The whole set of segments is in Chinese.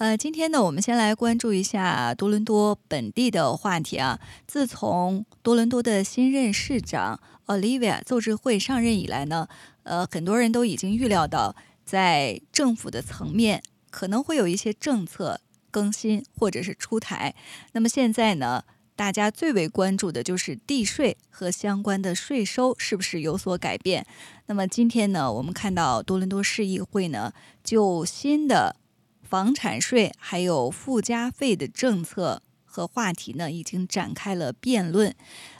呃，今天呢，我们先来关注一下多伦多本地的话题啊。自从多伦多的新任市长 Olivia 邹智慧上任以来呢，呃，很多人都已经预料到，在政府的层面可能会有一些政策更新或者是出台。那么现在呢，大家最为关注的就是地税和相关的税收是不是有所改变。那么今天呢，我们看到多伦多市议会呢，就新的。房产税还有附加费的政策和话题呢，已经展开了辩论。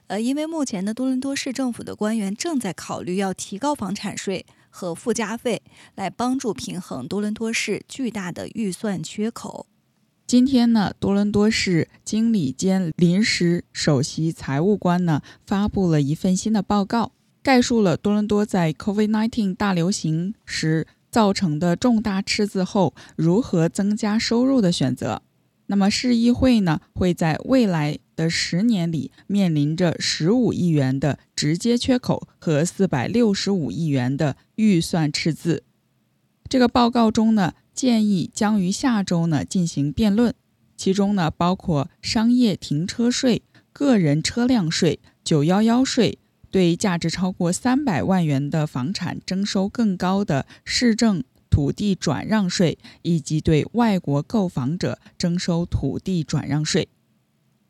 呃，因为目前呢，多伦多市政府的官员正在考虑要提高房产税和附加费，来帮助平衡多伦多市巨大的预算缺口。今天呢，多伦多市经理兼临时首席财务官呢，发布了一份新的报告，概述了多伦多在 COVID-19 大流行时。造成的重大赤字后，如何增加收入的选择？那么市议会呢，会在未来的十年里面临着十五亿元的直接缺口和四百六十五亿元的预算赤字。这个报告中呢，建议将于下周呢进行辩论，其中呢包括商业停车税、个人车辆税、九幺幺税。对价值超过三百万元的房产征收更高的市政土地转让税，以及对外国购房者征收土地转让税。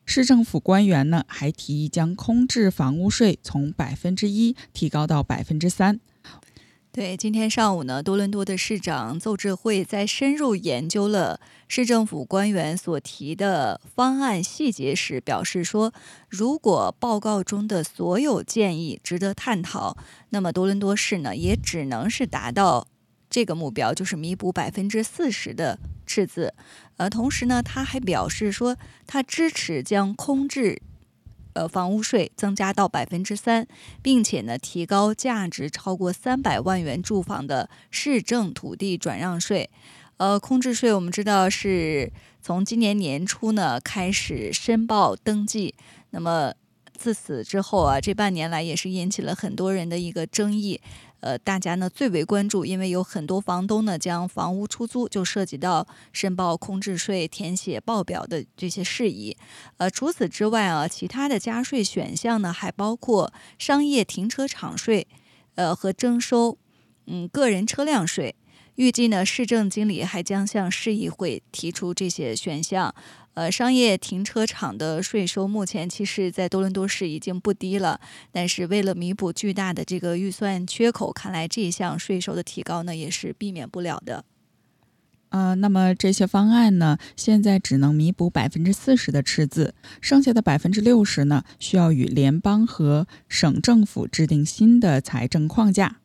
市政府官员呢还提议将空置房屋税从百分之一提高到百分之三。对，今天上午呢，多伦多的市长邹智慧在深入研究了市政府官员所提的方案细节时，表示说，如果报告中的所有建议值得探讨，那么多伦多市呢，也只能是达到这个目标，就是弥补百分之四十的赤字。呃，同时呢，他还表示说，他支持将空置。呃，房屋税增加到百分之三，并且呢，提高价值超过三百万元住房的市政土地转让税。呃，空置税我们知道是从今年年初呢开始申报登记，那么自此之后啊，这半年来也是引起了很多人的一个争议。呃，大家呢最为关注，因为有很多房东呢将房屋出租，就涉及到申报空置税、填写报表的这些事宜。呃，除此之外啊，其他的加税选项呢还包括商业停车场税，呃和征收嗯个人车辆税。预计呢，市政经理还将向市议会提出这些选项。呃，商业停车场的税收目前其实，在多伦多市已经不低了，但是为了弥补巨大的这个预算缺口，看来这项税收的提高呢，也是避免不了的。呃，那么这些方案呢，现在只能弥补百分之四十的赤字，剩下的百分之六十呢，需要与联邦和省政府制定新的财政框架。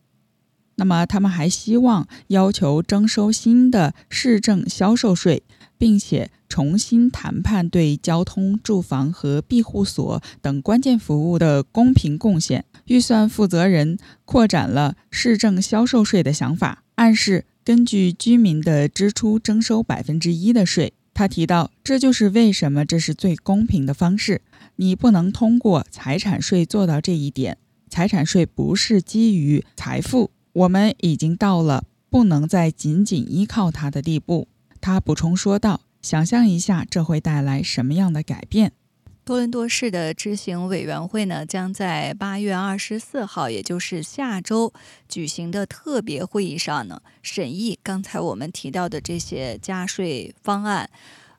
那么他们还希望要求征收新的市政销售税。并且重新谈判对交通、住房和庇护所等关键服务的公平贡献。预算负责人扩展了市政销售税的想法，暗示根据居民的支出征收百分之一的税。他提到，这就是为什么这是最公平的方式。你不能通过财产税做到这一点。财产税不是基于财富，我们已经到了不能再仅仅依靠它的地步。他补充说道：“想象一下，这会带来什么样的改变？”多伦多市的执行委员会呢，将在八月二十四号，也就是下周举行的特别会议上呢，审议刚才我们提到的这些加税方案。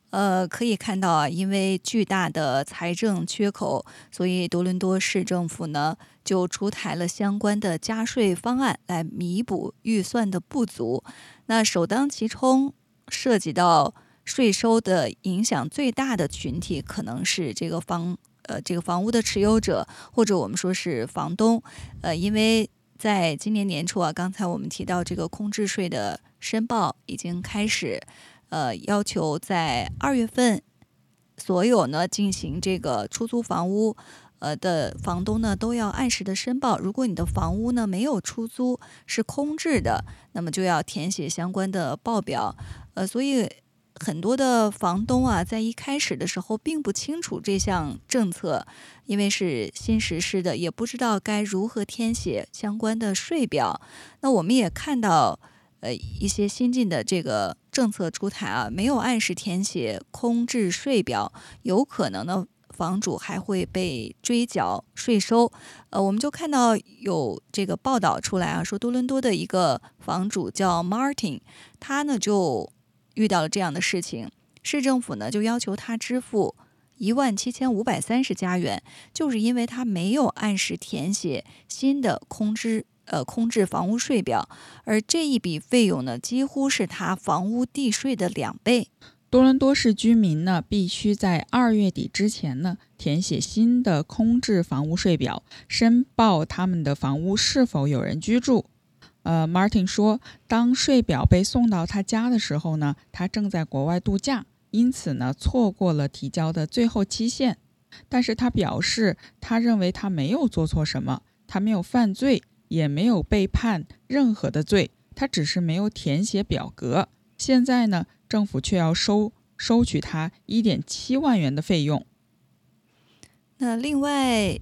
呃，可以看到啊，因为巨大的财政缺口，所以多伦多市政府呢就出台了相关的加税方案来弥补预算的不足。那首当其冲。涉及到税收的影响最大的群体，可能是这个房呃这个房屋的持有者，或者我们说是房东，呃，因为在今年年初啊，刚才我们提到这个空置税的申报已经开始，呃，要求在二月份所有呢进行这个出租房屋呃的房东呢，都要按时的申报。如果你的房屋呢没有出租，是空置的，那么就要填写相关的报表。呃，所以很多的房东啊，在一开始的时候并不清楚这项政策，因为是新实施的，也不知道该如何填写相关的税表。那我们也看到，呃，一些新进的这个政策出台啊，没有按时填写空置税表，有可能呢。房主还会被追缴税收，呃，我们就看到有这个报道出来啊，说多伦多的一个房主叫 Martin，他呢就遇到了这样的事情，市政府呢就要求他支付一万七千五百三十加元，就是因为他没有按时填写新的空置呃空置房屋税表，而这一笔费用呢几乎是他房屋地税的两倍。多伦多市居民呢，必须在二月底之前呢，填写新的空置房屋税表，申报他们的房屋是否有人居住。呃，Martin 说，当税表被送到他家的时候呢，他正在国外度假，因此呢，错过了提交的最后期限。但是他表示，他认为他没有做错什么，他没有犯罪，也没有被判任何的罪，他只是没有填写表格。现在呢？政府却要收收取他一点七万元的费用。那另外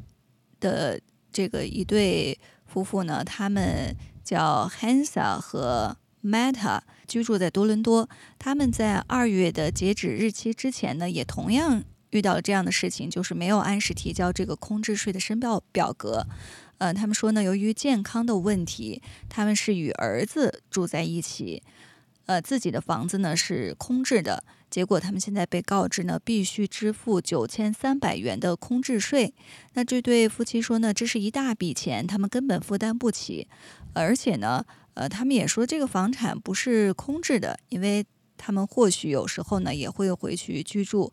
的这个一对夫妇呢，他们叫 Hansa 和 Meta，居住在多伦多。他们在二月的截止日期之前呢，也同样遇到了这样的事情，就是没有按时提交这个空置税的申报表格。呃，他们说呢，由于健康的问题，他们是与儿子住在一起。呃，自己的房子呢是空置的，结果他们现在被告知呢必须支付九千三百元的空置税。那这对夫妻说呢，这是一大笔钱，他们根本负担不起。而且呢，呃，他们也说这个房产不是空置的，因为他们或许有时候呢也会回去居住。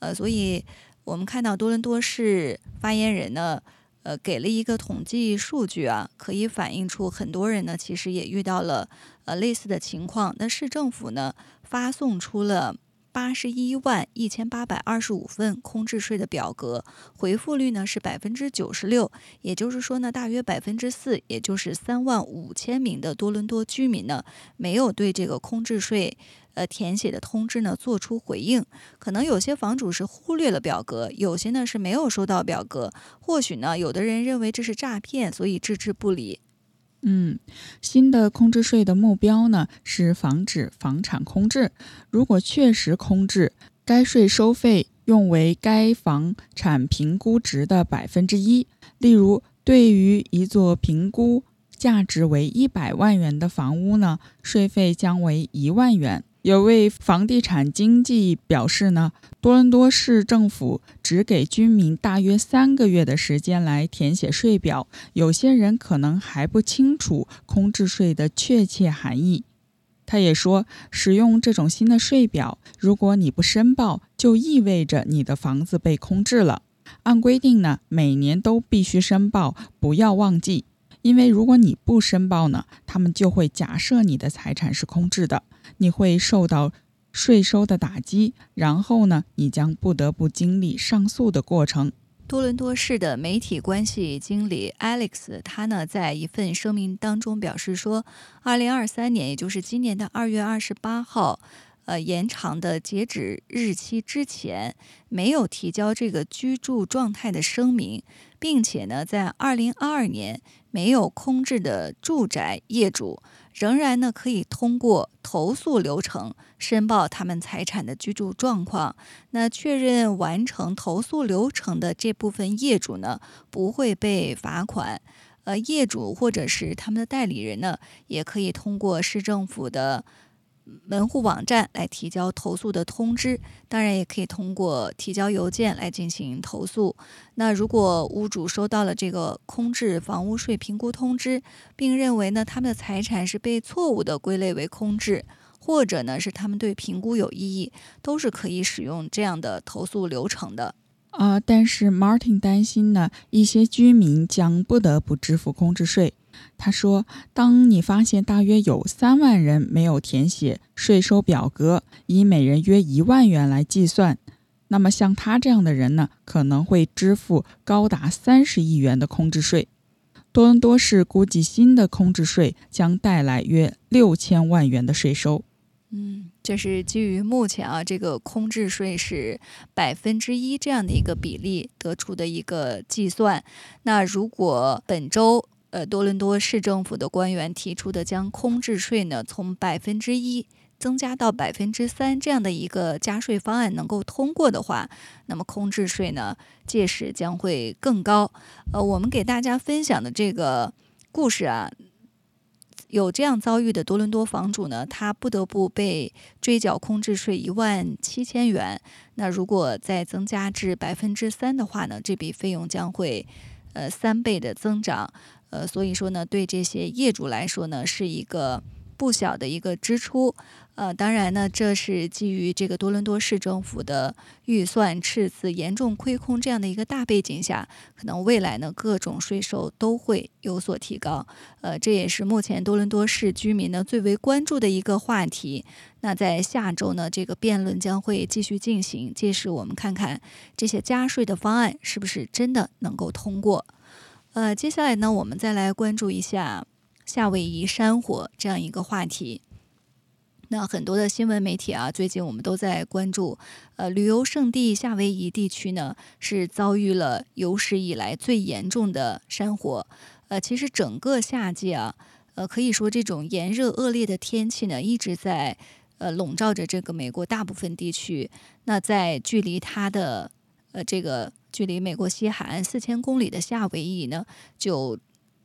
呃，所以我们看到多伦多市发言人呢。呃，给了一个统计数据啊，可以反映出很多人呢，其实也遇到了呃类似的情况。那市政府呢，发送出了八十一万一千八百二十五份空置税的表格，回复率呢是百分之九十六，也就是说呢，大约百分之四，也就是三万五千名的多伦多居民呢，没有对这个空置税。呃，填写的通知呢，做出回应。可能有些房主是忽略了表格，有些呢是没有收到表格。或许呢，有的人认为这是诈骗，所以置之不理。嗯，新的空置税的目标呢，是防止房产空置。如果确实空置，该税收费用为该房产评估值的百分之一。例如，对于一座评估价值为一百万元的房屋呢，税费将为一万元。有位房地产经纪表示呢，多伦多市政府只给居民大约三个月的时间来填写税表，有些人可能还不清楚空置税的确切含义。他也说，使用这种新的税表，如果你不申报，就意味着你的房子被空置了。按规定呢，每年都必须申报，不要忘记。因为如果你不申报呢，他们就会假设你的财产是空置的，你会受到税收的打击，然后呢，你将不得不经历上诉的过程。多伦多市的媒体关系经理 Alex，他呢在一份声明当中表示说，二零二三年，也就是今年的二月二十八号。呃，延长的截止日期之前没有提交这个居住状态的声明，并且呢，在二零二二年没有空置的住宅业主，仍然呢可以通过投诉流程申报他们财产的居住状况。那确认完成投诉流程的这部分业主呢，不会被罚款。呃，业主或者是他们的代理人呢，也可以通过市政府的。门户网站来提交投诉的通知，当然也可以通过提交邮件来进行投诉。那如果屋主收到了这个空置房屋税评估通知，并认为呢他们的财产是被错误的归类为空置，或者呢是他们对评估有异议，都是可以使用这样的投诉流程的。啊，但是 Martin 担心呢，一些居民将不得不支付空置税。他说：“当你发现大约有三万人没有填写税收表格，以每人约一万元来计算，那么像他这样的人呢，可能会支付高达三十亿元的空置税。多伦多市估计新的空置税将带来约六千万元的税收。嗯，这是基于目前啊这个空置税是百分之一这样的一个比例得出的一个计算。那如果本周呃多伦多市政府的官员提出的将空置税呢从百分之一增加到百分之三这样的一个加税方案能够通过的话，那么空置税呢届时将会更高。呃，我们给大家分享的这个故事啊。有这样遭遇的多伦多房主呢，他不得不被追缴空置税一万七千元。那如果再增加至百分之三的话呢，这笔费用将会呃三倍的增长。呃，所以说呢，对这些业主来说呢，是一个。不小的一个支出，呃，当然呢，这是基于这个多伦多市政府的预算赤字严重亏空这样的一个大背景下，可能未来呢各种税收都会有所提高，呃，这也是目前多伦多市居民呢最为关注的一个话题。那在下周呢，这个辩论将会继续进行，届时我们看看这些加税的方案是不是真的能够通过。呃，接下来呢，我们再来关注一下。夏威夷山火这样一个话题，那很多的新闻媒体啊，最近我们都在关注。呃，旅游胜地夏威夷地区呢，是遭遇了有史以来最严重的山火。呃，其实整个夏季啊，呃，可以说这种炎热恶劣的天气呢，一直在呃笼罩着这个美国大部分地区。那在距离它的呃这个距离美国西海岸四千公里的夏威夷呢，就。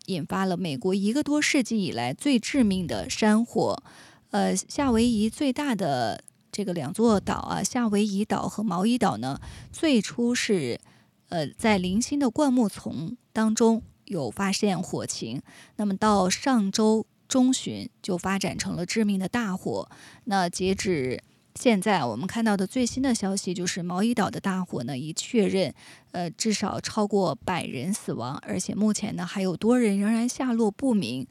引发了美国一个多世纪以来最致命的山火。呃，夏威夷最大的这个两座岛啊，夏威夷岛和毛伊岛呢，最初是呃在零星的灌木丛当中有发现火情，那么到上周中旬就发展成了致命的大火。那截止。现在我们看到的最新的消息就是，毛伊岛的大火呢已确认，呃，至少超过百人死亡，而且目前呢还有多人仍然下落不明。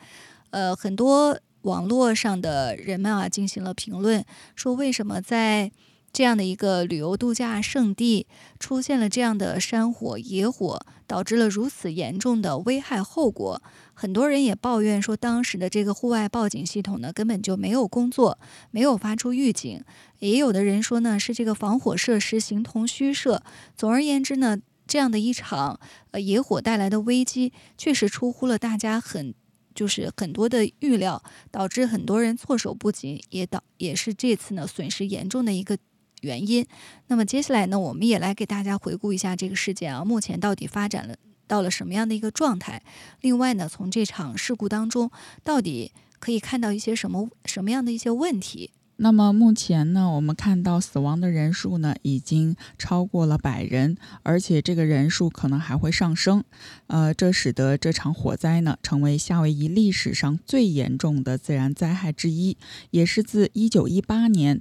呃，很多网络上的人们啊进行了评论，说为什么在这样的一个旅游度假胜地出现了这样的山火、野火，导致了如此严重的危害后果。很多人也抱怨说，当时的这个户外报警系统呢根本就没有工作，没有发出预警。也有的人说呢，是这个防火设施形同虚设。总而言之呢，这样的一场呃野火带来的危机，确实出乎了大家很就是很多的预料，导致很多人措手不及，也导也是这次呢损失严重的一个原因。那么接下来呢，我们也来给大家回顾一下这个事件啊，目前到底发展了。到了什么样的一个状态？另外呢，从这场事故当中，到底可以看到一些什么什么样的一些问题？那么目前呢，我们看到死亡的人数呢已经超过了百人，而且这个人数可能还会上升。呃，这使得这场火灾呢成为夏威夷历史上最严重的自然灾害之一，也是自1918年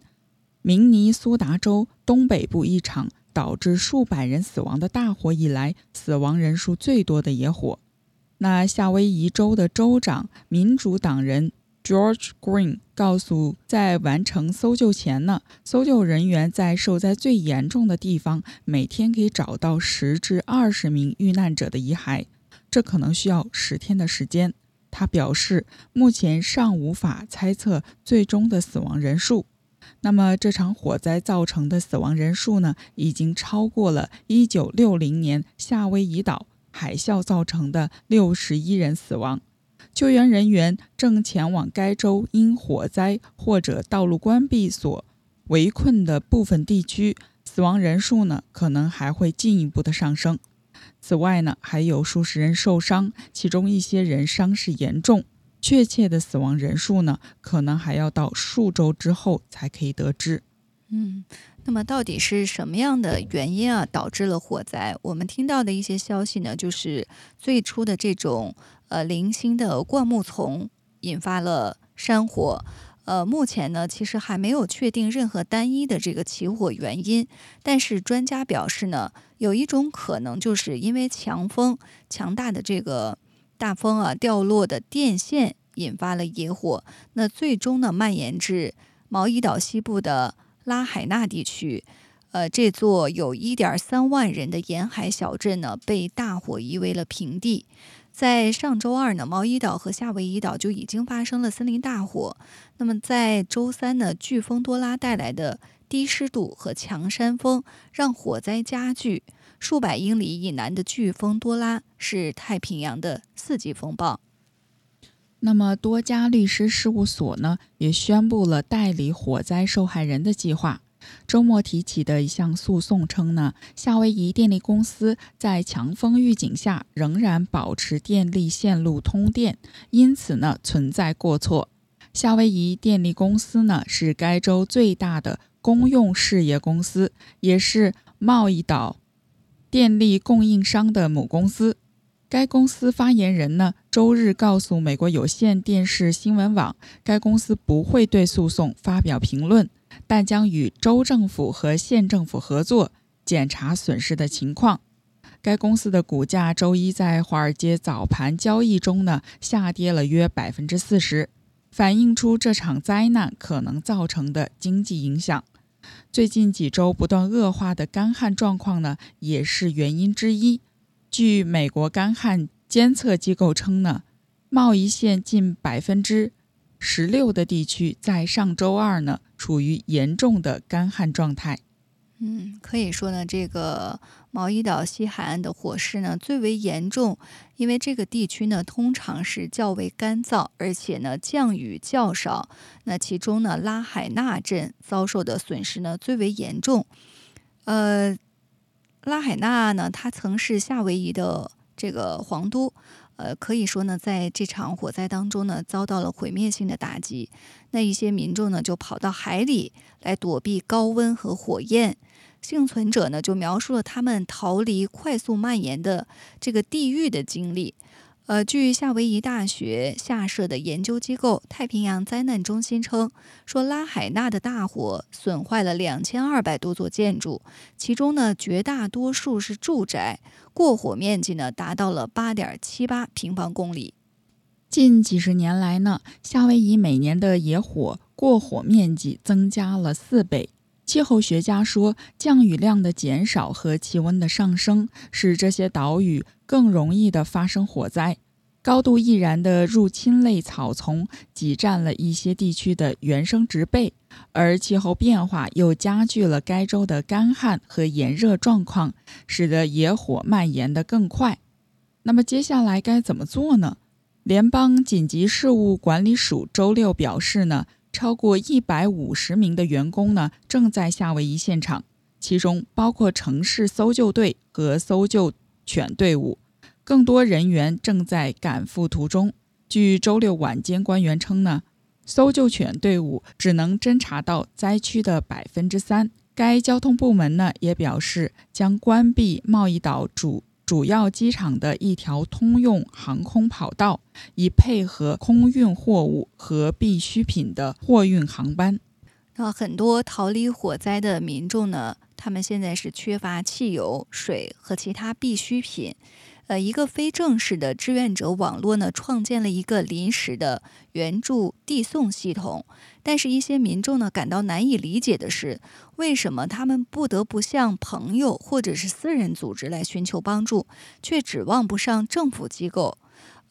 明尼苏达州东北部一场。导致数百人死亡的大火以来，死亡人数最多的野火。那夏威夷州的州长民主党人 George Green 告诉，在完成搜救前呢，搜救人员在受灾最严重的地方每天可以找到十至二十名遇难者的遗骸，这可能需要十天的时间。他表示，目前尚无法猜测最终的死亡人数。那么这场火灾造成的死亡人数呢，已经超过了1960年夏威夷岛海啸造成的61人死亡。救援人员正前往该州因火灾或者道路关闭所围困的部分地区，死亡人数呢可能还会进一步的上升。此外呢，还有数十人受伤，其中一些人伤势严重。确切的死亡人数呢，可能还要到数周之后才可以得知。嗯，那么到底是什么样的原因啊导致了火灾？我们听到的一些消息呢，就是最初的这种呃零星的灌木丛引发了山火。呃，目前呢，其实还没有确定任何单一的这个起火原因。但是专家表示呢，有一种可能就是因为强风强大的这个。大风啊，掉落的电线引发了野火，那最终呢蔓延至毛伊岛西部的拉海纳地区。呃，这座有一点三万人的沿海小镇呢，被大火夷为了平地。在上周二呢，毛伊岛和夏威夷岛就已经发生了森林大火。那么在周三呢，飓风多拉带来的低湿度和强山风让火灾加剧。数百英里以南的飓风多拉是太平洋的四级风暴。那么多家律师事务所呢，也宣布了代理火灾受害人的计划。周末提起的一项诉讼称呢，夏威夷电力公司在强风预警下仍然保持电力线路通电，因此呢存在过错。夏威夷电力公司呢是该州最大的公用事业公司，也是贸易岛电力供应商的母公司。该公司发言人呢周日告诉美国有线电视新闻网，该公司不会对诉讼发表评论。但将与州政府和县政府合作检查损失的情况。该公司的股价周一在华尔街早盘交易中呢下跌了约百分之四十，反映出这场灾难可能造成的经济影响。最近几周不断恶化的干旱状况呢也是原因之一。据美国干旱监测机构称呢，贸易县近百分之。十六的地区在上周二呢，处于严重的干旱状态。嗯，可以说呢，这个毛伊岛西海岸的火势呢最为严重，因为这个地区呢通常是较为干燥，而且呢降雨较少。那其中呢拉海纳镇遭受的损失呢最为严重。呃，拉海纳呢，它曾是夏威夷的这个皇都。呃，可以说呢，在这场火灾当中呢，遭到了毁灭性的打击。那一些民众呢，就跑到海里来躲避高温和火焰。幸存者呢，就描述了他们逃离快速蔓延的这个地狱的经历。呃，据夏威夷大学下设的研究机构太平洋灾难中心称，说拉海纳的大火损坏了两千二百多座建筑，其中呢绝大多数是住宅，过火面积呢达到了八点七八平方公里。近几十年来呢，夏威夷每年的野火过火面积增加了四倍。气候学家说，降雨量的减少和气温的上升，使这些岛屿更容易的发生火灾。高度易燃的入侵类草丛挤占了一些地区的原生植被，而气候变化又加剧了该州的干旱和炎热状况，使得野火蔓延得更快。那么接下来该怎么做呢？联邦紧急事务管理署周六表示呢。超过一百五十名的员工呢，正在夏威夷现场，其中包括城市搜救队和搜救犬队伍。更多人员正在赶赴途中。据周六晚间官员称呢，搜救犬队伍只能侦查到灾区的百分之三。该交通部门呢也表示，将关闭贸易岛主。主要机场的一条通用航空跑道，以配合空运货物和必需品的货运航班。那很多逃离火灾的民众呢，他们现在是缺乏汽油、水和其他必需品。呃，一个非正式的志愿者网络呢，创建了一个临时的援助递送系统。但是，一些民众呢感到难以理解的是，为什么他们不得不向朋友或者是私人组织来寻求帮助，却指望不上政府机构？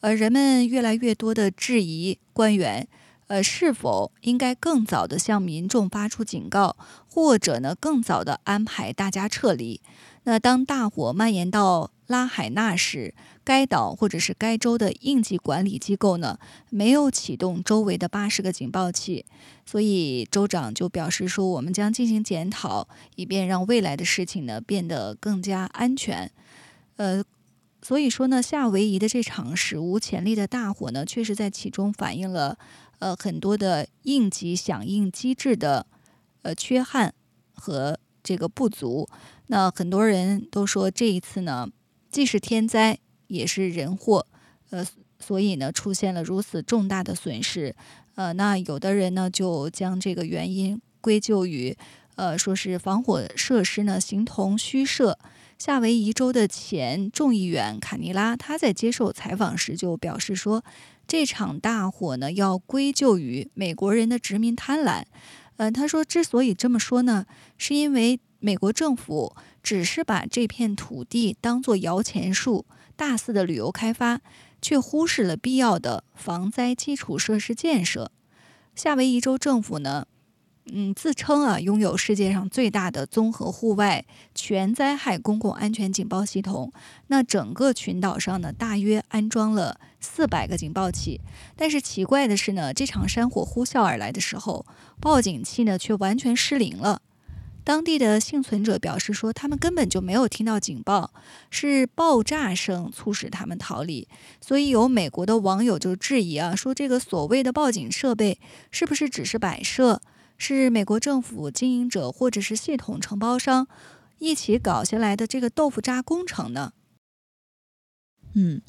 而人们越来越多的质疑官员，呃，是否应该更早的向民众发出警告，或者呢，更早的安排大家撤离？那当大火蔓延到拉海纳时，该岛或者是该州的应急管理机构呢，没有启动周围的八十个警报器，所以州长就表示说，我们将进行检讨，以便让未来的事情呢变得更加安全。呃，所以说呢，夏威夷的这场史无前例的大火呢，确实在其中反映了呃很多的应急响应机制的呃缺憾和这个不足。那很多人都说，这一次呢。既是天灾，也是人祸，呃，所以呢，出现了如此重大的损失，呃，那有的人呢，就将这个原因归咎于，呃，说是防火设施呢形同虚设。夏威夷州的前众议员卡尼拉，他在接受采访时就表示说，这场大火呢要归咎于美国人的殖民贪婪。呃，他说，之所以这么说呢，是因为美国政府只是把这片土地当作摇钱树，大肆的旅游开发，却忽视了必要的防灾基础设施建设。夏威夷州政府呢？嗯，自称啊拥有世界上最大的综合户外全灾害公共安全警报系统。那整个群岛上呢，大约安装了四百个警报器。但是奇怪的是呢，这场山火呼啸而来的时候，报警器呢却完全失灵了。当地的幸存者表示说，他们根本就没有听到警报，是爆炸声促使他们逃离。所以有美国的网友就质疑啊，说这个所谓的报警设备是不是只是摆设？是美国政府经营者或者是系统承包商一起搞下来的这个豆腐渣工程呢？嗯，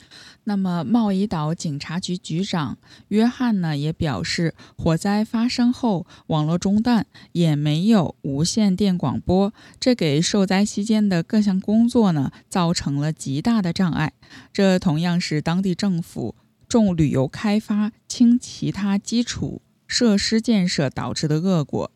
那么贸易岛警察局局长约翰呢也表示，火灾发生后网络中断，也没有无线电广播，这给受灾期间的各项工作呢造成了极大的障碍。这同样是当地政府重旅游开发轻其他基础。设施建设导致的恶果。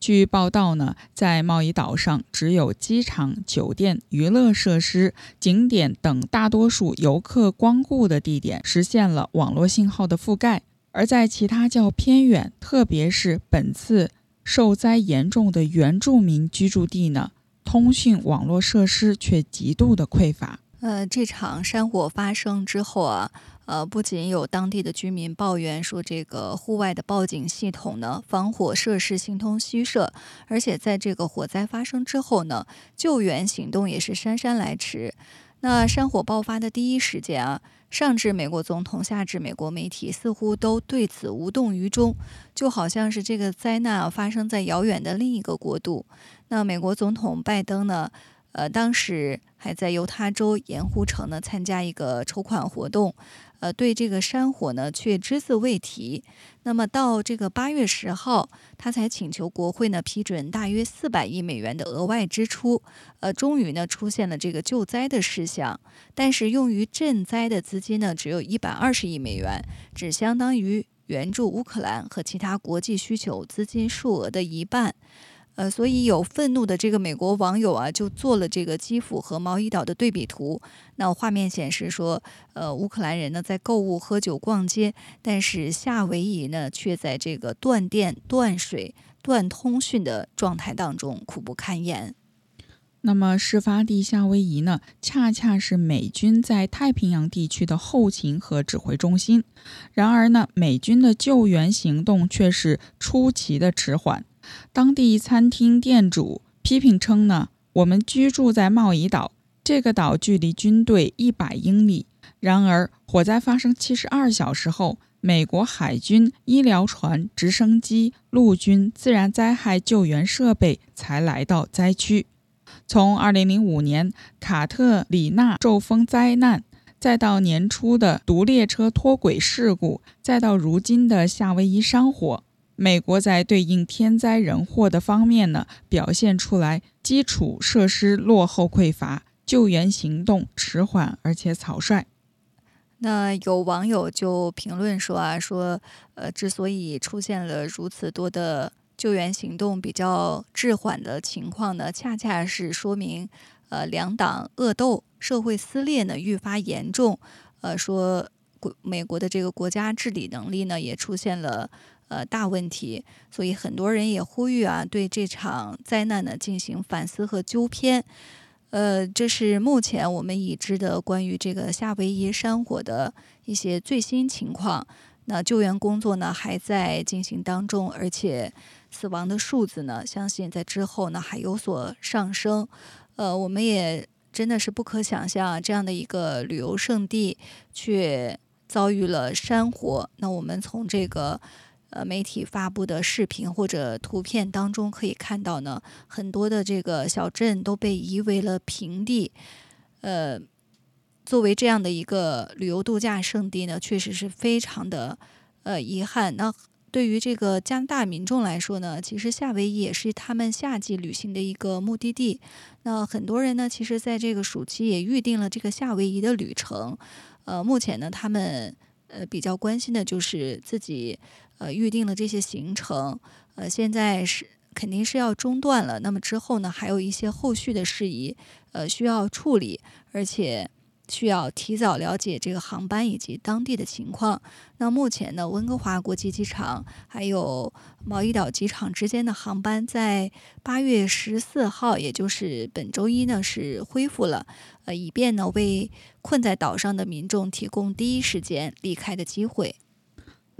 据报道呢，在贸易岛上，只有机场、酒店、娱乐设施、景点等大多数游客光顾的地点实现了网络信号的覆盖，而在其他较偏远，特别是本次受灾严重的原住民居住地呢，通讯网络设施却极度的匮乏。呃，这场山火发生之后啊。呃，不仅有当地的居民抱怨说，这个户外的报警系统呢，防火设施形同虚设，而且在这个火灾发生之后呢，救援行动也是姗姗来迟。那山火爆发的第一时间啊，上至美国总统，下至美国媒体，似乎都对此无动于衷，就好像是这个灾难啊发生在遥远的另一个国度。那美国总统拜登呢？呃，当时还在犹他州盐湖城呢参加一个筹款活动，呃，对这个山火呢却只字未提。那么到这个八月十号，他才请求国会呢批准大约四百亿美元的额外支出，呃，终于呢出现了这个救灾的事项。但是用于赈灾的资金呢只有一百二十亿美元，只相当于援助乌克兰和其他国际需求资金数额的一半。呃，所以有愤怒的这个美国网友啊，就做了这个基辅和毛伊岛的对比图。那画面显示说，呃，乌克兰人呢在购物、喝酒、逛街，但是夏威夷呢却在这个断电、断水、断通讯的状态当中苦不堪言。那么事发地夏威夷呢，恰恰是美军在太平洋地区的后勤和指挥中心。然而呢，美军的救援行动却是出奇的迟缓。当地餐厅店主批评称呢，我们居住在贸易岛，这个岛距离军队一百英里。然而，火灾发生七十二小时后，美国海军医疗船、直升机、陆军自然灾害救援设备才来到灾区。从二零零五年卡特里娜骤风灾难，再到年初的毒列车脱轨事故，再到如今的夏威夷山火。美国在对应天灾人祸的方面呢，表现出来基础设施落后匮乏，救援行动迟缓而且草率。那有网友就评论说啊，说呃，之所以出现了如此多的救援行动比较滞缓的情况呢，恰恰是说明呃两党恶斗、社会撕裂呢愈发严重。呃，说国美国的这个国家治理能力呢也出现了。呃，大问题，所以很多人也呼吁啊，对这场灾难呢进行反思和纠偏。呃，这是目前我们已知的关于这个夏威夷山火的一些最新情况。那救援工作呢还在进行当中，而且死亡的数字呢，相信在之后呢还有所上升。呃，我们也真的是不可想象，这样的一个旅游胜地却遭遇了山火。那我们从这个。呃，媒体发布的视频或者图片当中可以看到呢，很多的这个小镇都被夷为了平地。呃，作为这样的一个旅游度假胜地呢，确实是非常的呃遗憾。那对于这个加拿大民众来说呢，其实夏威夷也是他们夏季旅行的一个目的地。那很多人呢，其实在这个暑期也预定了这个夏威夷的旅程。呃，目前呢，他们呃比较关心的就是自己。呃，预定了这些行程，呃，现在是肯定是要中断了。那么之后呢，还有一些后续的事宜，呃，需要处理，而且。需要提早了解这个航班以及当地的情况。那目前呢，温哥华国际机场还有毛伊岛机场之间的航班在八月十四号，也就是本周一呢是恢复了，呃，以便呢为困在岛上的民众提供第一时间离开的机会。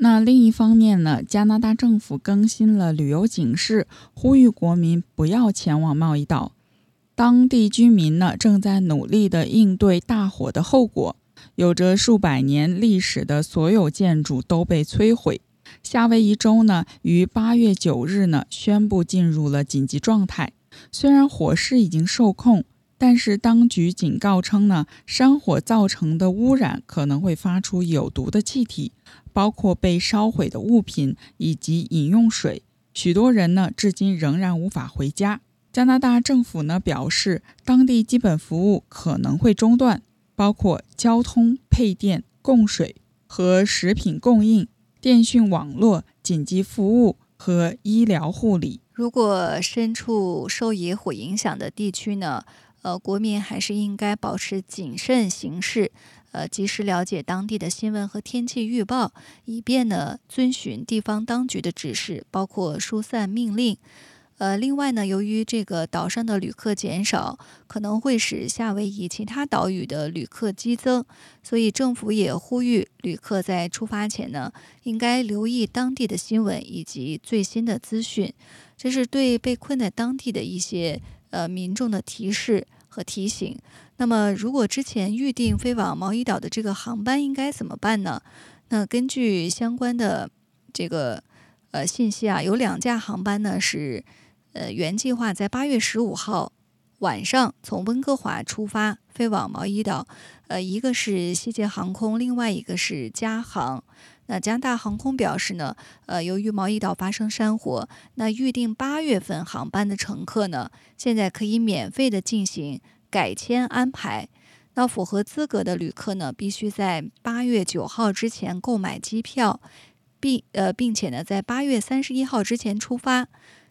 那另一方面呢，加拿大政府更新了旅游警示，呼吁国民不要前往贸易岛。当地居民呢，正在努力地应对大火的后果。有着数百年历史的所有建筑都被摧毁。夏威夷州呢，于八月九日呢，宣布进入了紧急状态。虽然火势已经受控，但是当局警告称呢，山火造成的污染可能会发出有毒的气体，包括被烧毁的物品以及饮用水。许多人呢，至今仍然无法回家。加拿大政府呢表示，当地基本服务可能会中断，包括交通、配电、供水和食品供应、电讯网络、紧急服务和医疗护理。如果身处受野火影响的地区呢，呃，国民还是应该保持谨慎行事，呃，及时了解当地的新闻和天气预报，以便呢遵循地方当局的指示，包括疏散命令。呃，另外呢，由于这个岛上的旅客减少，可能会使夏威夷其他岛屿的旅客激增，所以政府也呼吁旅客在出发前呢，应该留意当地的新闻以及最新的资讯。这是对被困在当地的一些呃民众的提示和提醒。那么，如果之前预定飞往毛伊岛的这个航班应该怎么办呢？那根据相关的这个呃信息啊，有两架航班呢是。呃，原计划在八月十五号晚上从温哥华出发飞往毛伊岛，呃，一个是西捷航空，另外一个是加航。那加拿大航空表示呢，呃，由于毛伊岛发生山火，那预定八月份航班的乘客呢，现在可以免费的进行改签安排。那符合资格的旅客呢，必须在八月九号之前购买机票，并呃，并且呢，在八月三十一号之前出发。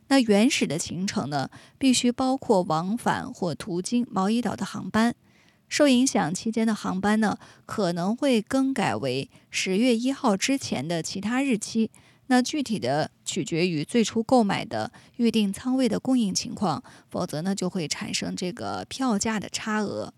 那原始的行程呢，必须包括往返或途经毛伊岛的航班。受影响期间的航班呢，可能会更改为十月一号之前的其他日期。那具体的取决于最初购买的预定舱位的供应情况，否则呢，就会产生这个票价的差额。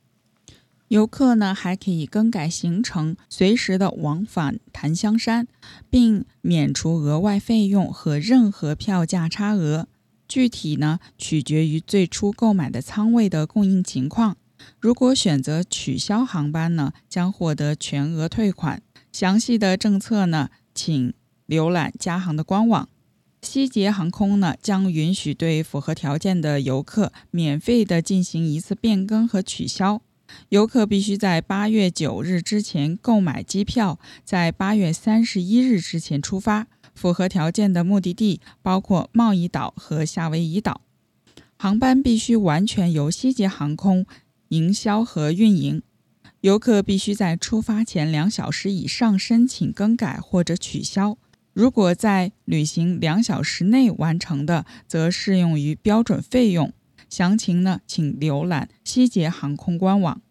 游客呢还可以更改行程，随时的往返檀香山，并免除额外费用和任何票价差额。具体呢取决于最初购买的舱位的供应情况。如果选择取消航班呢，将获得全额退款。详细的政策呢，请浏览加航的官网。西捷航空呢将允许对符合条件的游客免费的进行一次变更和取消。游客必须在八月九日之前购买机票，在八月三十一日之前出发。符合条件的目的地包括贸易岛和夏威夷岛。航班必须完全由西捷航空营销和运营。游客必须在出发前两小时以上申请更改或者取消。如果在旅行两小时内完成的，则适用于标准费用。详情呢，请浏览西捷航空官网。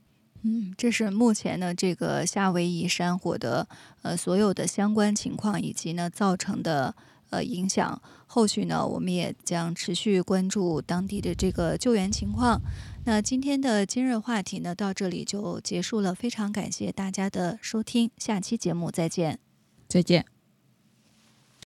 嗯，这是目前呢这个夏威夷山火的呃所有的相关情况以及呢造成的呃影响。后续呢，我们也将持续关注当地的这个救援情况。那今天的今日话题呢，到这里就结束了。非常感谢大家的收听，下期节目再见。再见。